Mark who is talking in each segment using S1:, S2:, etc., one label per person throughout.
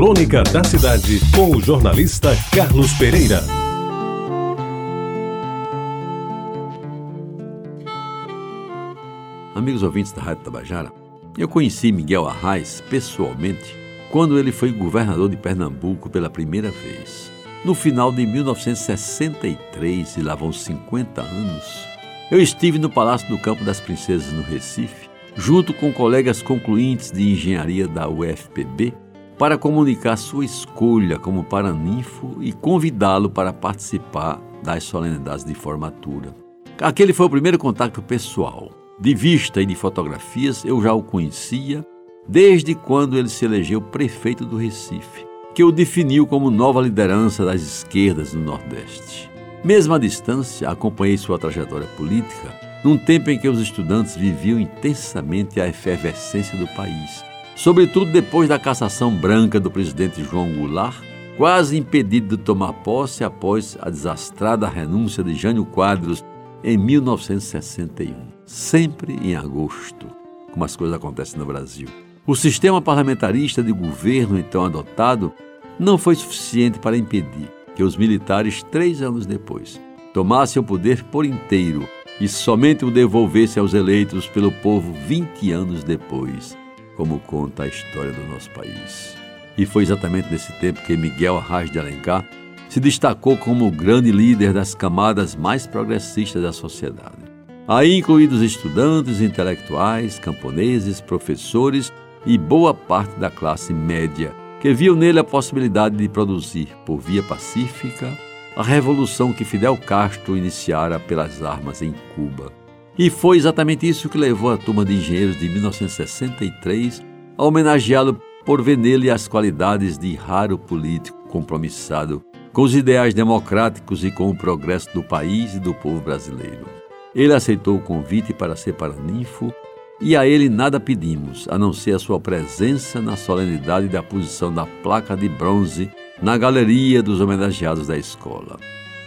S1: Crônica da Cidade, com o jornalista Carlos Pereira.
S2: Amigos ouvintes da Rádio Tabajara, eu conheci Miguel Arraes pessoalmente quando ele foi governador de Pernambuco pela primeira vez. No final de 1963, e lá vão 50 anos, eu estive no Palácio do Campo das Princesas, no Recife, junto com colegas concluintes de engenharia da UFPB, para comunicar sua escolha como paraninfo e convidá-lo para participar das solenidades de formatura. Aquele foi o primeiro contato pessoal. De vista e de fotografias, eu já o conhecia desde quando ele se elegeu prefeito do Recife, que o definiu como nova liderança das esquerdas no Nordeste. Mesmo à distância, acompanhei sua trajetória política num tempo em que os estudantes viviam intensamente a efervescência do país, sobretudo depois da cassação branca do presidente João Goulart, quase impedido de tomar posse após a desastrada renúncia de Jânio Quadros em 1961, sempre em agosto, como as coisas acontecem no Brasil. O sistema parlamentarista de governo então adotado não foi suficiente para impedir que os militares, três anos depois, tomassem o poder por inteiro e somente o devolvessem aos eleitos pelo povo 20 anos depois, como conta a história do nosso país. E foi exatamente nesse tempo que Miguel Arraes de Alencar se destacou como o grande líder das camadas mais progressistas da sociedade. Aí incluídos estudantes, intelectuais, camponeses, professores e boa parte da classe média que viu nele a possibilidade de produzir, por via pacífica, a revolução que Fidel Castro iniciara pelas armas em Cuba. E foi exatamente isso que levou a turma de engenheiros de 1963 a homenageá-lo por ver nele as qualidades de raro político compromissado com os ideais democráticos e com o progresso do país e do povo brasileiro. Ele aceitou o convite para ser paraninfo e a ele nada pedimos, a não ser a sua presença na solenidade da posição da placa de bronze na galeria dos homenageados da escola.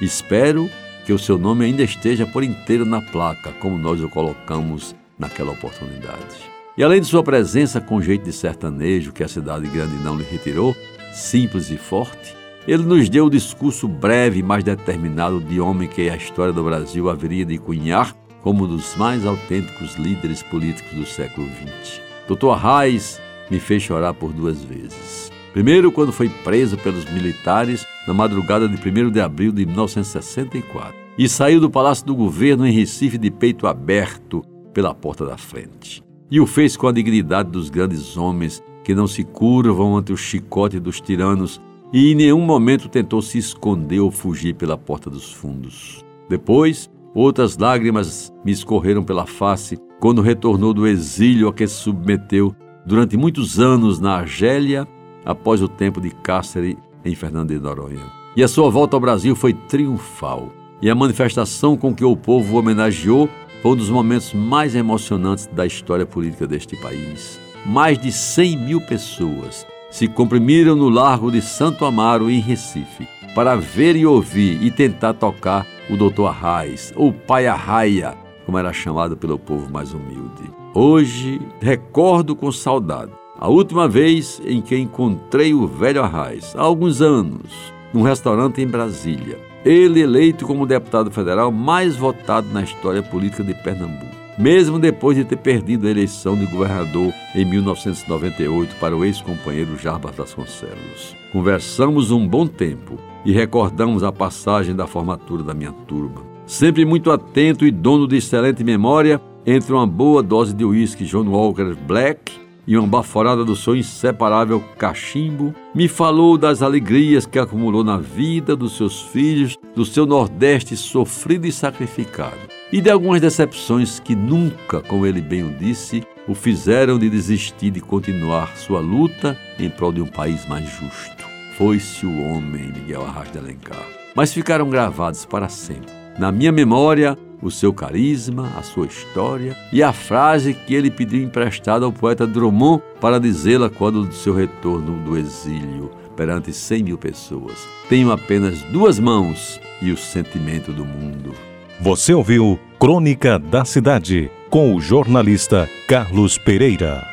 S2: Espero que o seu nome ainda esteja por inteiro na placa, como nós o colocamos naquela oportunidade. E além de sua presença com jeito de sertanejo que a cidade grande não lhe retirou, simples e forte, ele nos deu o discurso breve e mais determinado de homem que a história do Brasil haveria de cunhar como um dos mais autênticos líderes políticos do século XX. Dr. Arraes me fez chorar por duas vezes. Primeiro, quando foi preso pelos militares na madrugada de 1 de abril de 1964 e saiu do Palácio do Governo em Recife de peito aberto pela porta da frente. E o fez com a dignidade dos grandes homens que não se curvam ante o chicote dos tiranos e em nenhum momento tentou se esconder ou fugir pela porta dos fundos. Depois, Outras lágrimas me escorreram pela face quando retornou do exílio a que se submeteu durante muitos anos na Argélia, após o tempo de cárcere em Fernando de Noronha. E a sua volta ao Brasil foi triunfal, e a manifestação com que o povo o homenageou foi um dos momentos mais emocionantes da história política deste país. Mais de 100 mil pessoas se comprimiram no Largo de Santo Amaro, em Recife, para ver e ouvir e tentar tocar o doutor Arraes, ou pai Arraia, como era chamado pelo povo mais humilde. Hoje recordo com saudade a última vez em que encontrei o velho Arraes, há alguns anos, num restaurante em Brasília. Ele eleito como deputado federal mais votado na história política de Pernambuco mesmo depois de ter perdido a eleição de governador em 1998 para o ex-companheiro Jarbas Vasconcelos. Conversamos um bom tempo e recordamos a passagem da formatura da minha turma. Sempre muito atento e dono de excelente memória, entre uma boa dose de uísque John Walker Black e uma baforada do seu inseparável cachimbo, me falou das alegrias que acumulou na vida dos seus filhos, do seu Nordeste sofrido e sacrificado, e de algumas decepções que nunca, como ele bem o disse, o fizeram de desistir de continuar sua luta em prol de um país mais justo. Foi-se o homem Miguel Arras de Alencar, mas ficaram gravados para sempre. Na minha memória, o seu carisma, a sua história e a frase que ele pediu emprestada ao poeta Drummond para dizê-la quando do seu retorno do exílio perante cem mil pessoas. Tenho apenas duas mãos e o sentimento do mundo.
S1: Você ouviu Crônica da Cidade com o jornalista Carlos Pereira.